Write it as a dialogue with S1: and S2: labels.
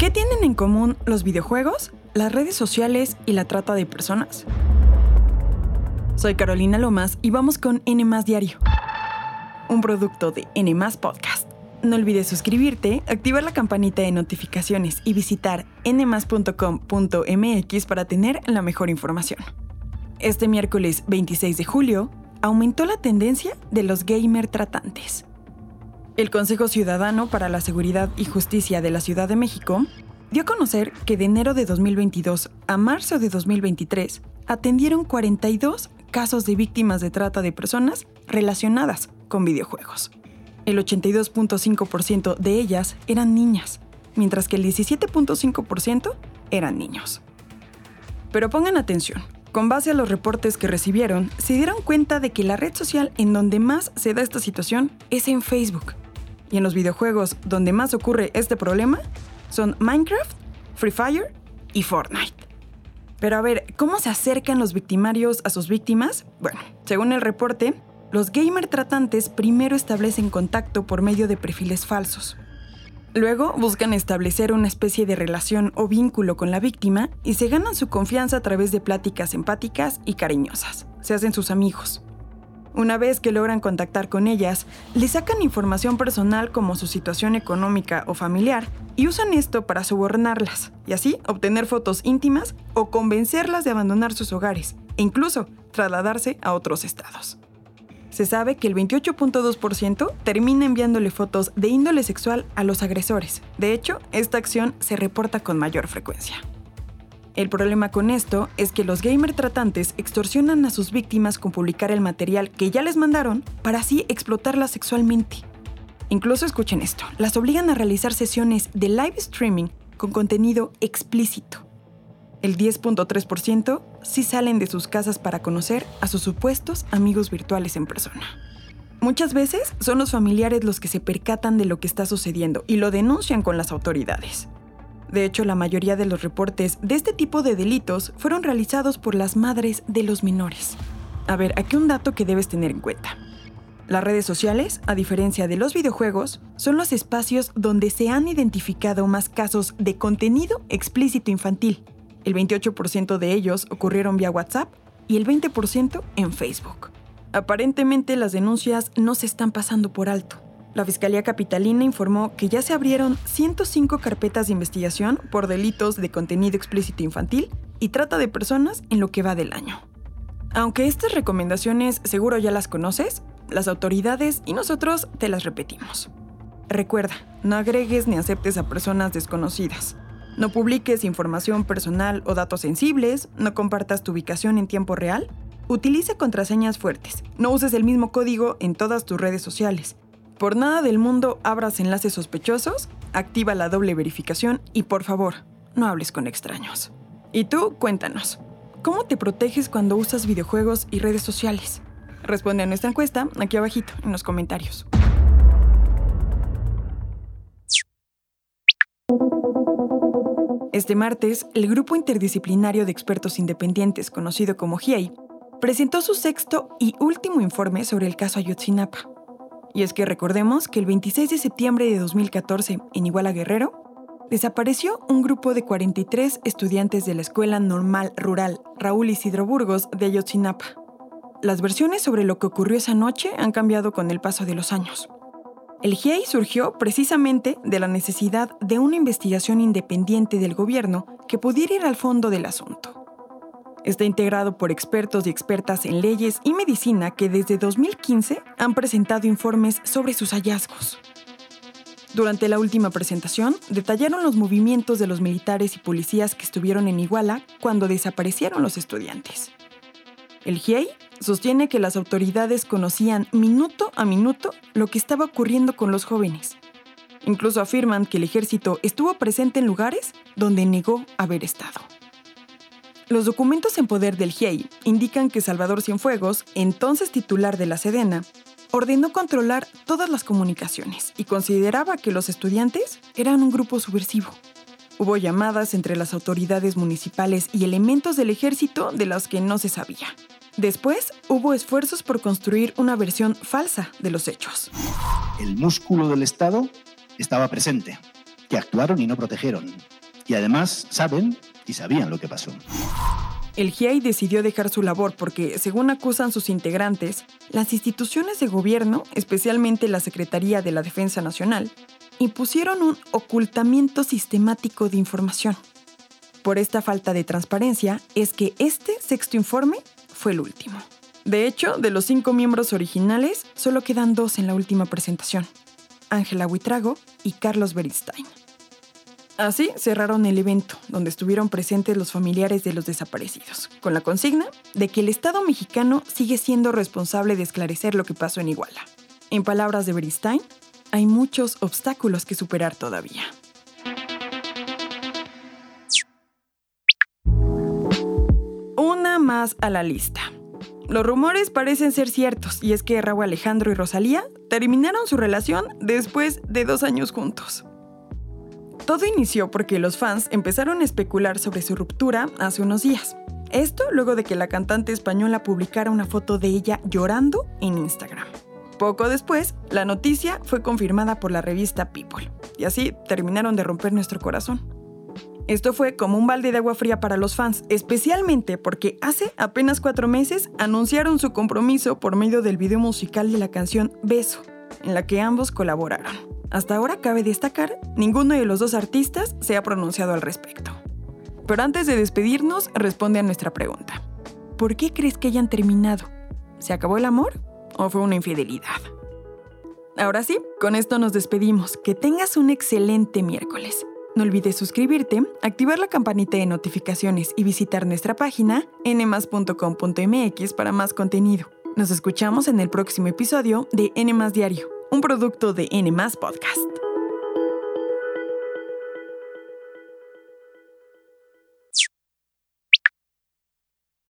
S1: ¿Qué tienen en común los videojuegos, las redes sociales y la trata de personas? Soy Carolina Lomas y vamos con N Diario, un producto de N Podcast. No olvides suscribirte, activar la campanita de notificaciones y visitar nmas.com.mx para tener la mejor información. Este miércoles 26 de julio aumentó la tendencia de los gamer tratantes. El Consejo Ciudadano para la Seguridad y Justicia de la Ciudad de México dio a conocer que de enero de 2022 a marzo de 2023 atendieron 42 casos de víctimas de trata de personas relacionadas con videojuegos. El 82.5% de ellas eran niñas, mientras que el 17.5% eran niños. Pero pongan atención, con base a los reportes que recibieron, se dieron cuenta de que la red social en donde más se da esta situación es en Facebook. Y en los videojuegos donde más ocurre este problema son Minecraft, Free Fire y Fortnite. Pero a ver, ¿cómo se acercan los victimarios a sus víctimas? Bueno, según el reporte, los gamer tratantes primero establecen contacto por medio de perfiles falsos. Luego buscan establecer una especie de relación o vínculo con la víctima y se ganan su confianza a través de pláticas empáticas y cariñosas. Se hacen sus amigos. Una vez que logran contactar con ellas, les sacan información personal como su situación económica o familiar y usan esto para sobornarlas y así obtener fotos íntimas o convencerlas de abandonar sus hogares e incluso trasladarse a otros estados se sabe que el 28.2% termina enviándole fotos de índole sexual a los agresores. De hecho, esta acción se reporta con mayor frecuencia. El problema con esto es que los gamer tratantes extorsionan a sus víctimas con publicar el material que ya les mandaron para así explotarlas sexualmente. Incluso escuchen esto, las obligan a realizar sesiones de live streaming con contenido explícito. El 10.3% sí salen de sus casas para conocer a sus supuestos amigos virtuales en persona. Muchas veces son los familiares los que se percatan de lo que está sucediendo y lo denuncian con las autoridades. De hecho, la mayoría de los reportes de este tipo de delitos fueron realizados por las madres de los menores. A ver, aquí un dato que debes tener en cuenta. Las redes sociales, a diferencia de los videojuegos, son los espacios donde se han identificado más casos de contenido explícito infantil, el 28% de ellos ocurrieron vía WhatsApp y el 20% en Facebook. Aparentemente las denuncias no se están pasando por alto. La Fiscalía Capitalina informó que ya se abrieron 105 carpetas de investigación por delitos de contenido explícito infantil y trata de personas en lo que va del año. Aunque estas recomendaciones seguro ya las conoces, las autoridades y nosotros te las repetimos. Recuerda, no agregues ni aceptes a personas desconocidas. No publiques información personal o datos sensibles, no compartas tu ubicación en tiempo real, utiliza contraseñas fuertes, no uses el mismo código en todas tus redes sociales. Por nada del mundo abras enlaces sospechosos, activa la doble verificación y por favor, no hables con extraños. Y tú, cuéntanos, ¿cómo te proteges cuando usas videojuegos y redes sociales? Responde a nuestra encuesta aquí abajito en los comentarios. Este martes, el Grupo Interdisciplinario de Expertos Independientes, conocido como GIEI, presentó su sexto y último informe sobre el caso Ayotzinapa. Y es que recordemos que el 26 de septiembre de 2014, en Iguala Guerrero, desapareció un grupo de 43 estudiantes de la Escuela Normal Rural Raúl Isidro Burgos de Ayotzinapa. Las versiones sobre lo que ocurrió esa noche han cambiado con el paso de los años. El GIEI surgió precisamente de la necesidad de una investigación independiente del gobierno que pudiera ir al fondo del asunto. Está integrado por expertos y expertas en leyes y medicina que desde 2015 han presentado informes sobre sus hallazgos. Durante la última presentación, detallaron los movimientos de los militares y policías que estuvieron en Iguala cuando desaparecieron los estudiantes. El GIEI sostiene que las autoridades conocían minuto a minuto lo que estaba ocurriendo con los jóvenes. Incluso afirman que el ejército estuvo presente en lugares donde negó haber estado. Los documentos en poder del GIEI indican que Salvador Cienfuegos, entonces titular de la Sedena, ordenó controlar todas las comunicaciones y consideraba que los estudiantes eran un grupo subversivo. Hubo llamadas entre las autoridades municipales y elementos del ejército de las que no se sabía. Después, hubo esfuerzos por construir una versión falsa de los hechos.
S2: El músculo del Estado estaba presente. que actuaron y no protegieron. Y además saben sabían lo que pasó.
S1: El GIEI decidió dejar su labor porque, según acusan sus integrantes, las instituciones de gobierno, especialmente la Secretaría de la Defensa Nacional, impusieron un ocultamiento sistemático de información. Por esta falta de transparencia es que este sexto informe fue el último. De hecho, de los cinco miembros originales, solo quedan dos en la última presentación, Ángela Huitrago y Carlos Beristain. Así cerraron el evento, donde estuvieron presentes los familiares de los desaparecidos, con la consigna de que el Estado mexicano sigue siendo responsable de esclarecer lo que pasó en Iguala. En palabras de Beristain, hay muchos obstáculos que superar todavía. Una más a la lista. Los rumores parecen ser ciertos y es que Raúl Alejandro y Rosalía terminaron su relación después de dos años juntos. Todo inició porque los fans empezaron a especular sobre su ruptura hace unos días. Esto luego de que la cantante española publicara una foto de ella llorando en Instagram. Poco después, la noticia fue confirmada por la revista People, y así terminaron de romper nuestro corazón. Esto fue como un balde de agua fría para los fans, especialmente porque hace apenas cuatro meses anunciaron su compromiso por medio del video musical de la canción Beso, en la que ambos colaboraron. Hasta ahora cabe destacar, ninguno de los dos artistas se ha pronunciado al respecto. Pero antes de despedirnos, responde a nuestra pregunta. ¿Por qué crees que hayan terminado? ¿Se acabó el amor o fue una infidelidad? Ahora sí, con esto nos despedimos. Que tengas un excelente miércoles. No olvides suscribirte, activar la campanita de notificaciones y visitar nuestra página nmas.com.mx para más contenido. Nos escuchamos en el próximo episodio de N Diario un producto de N Podcast.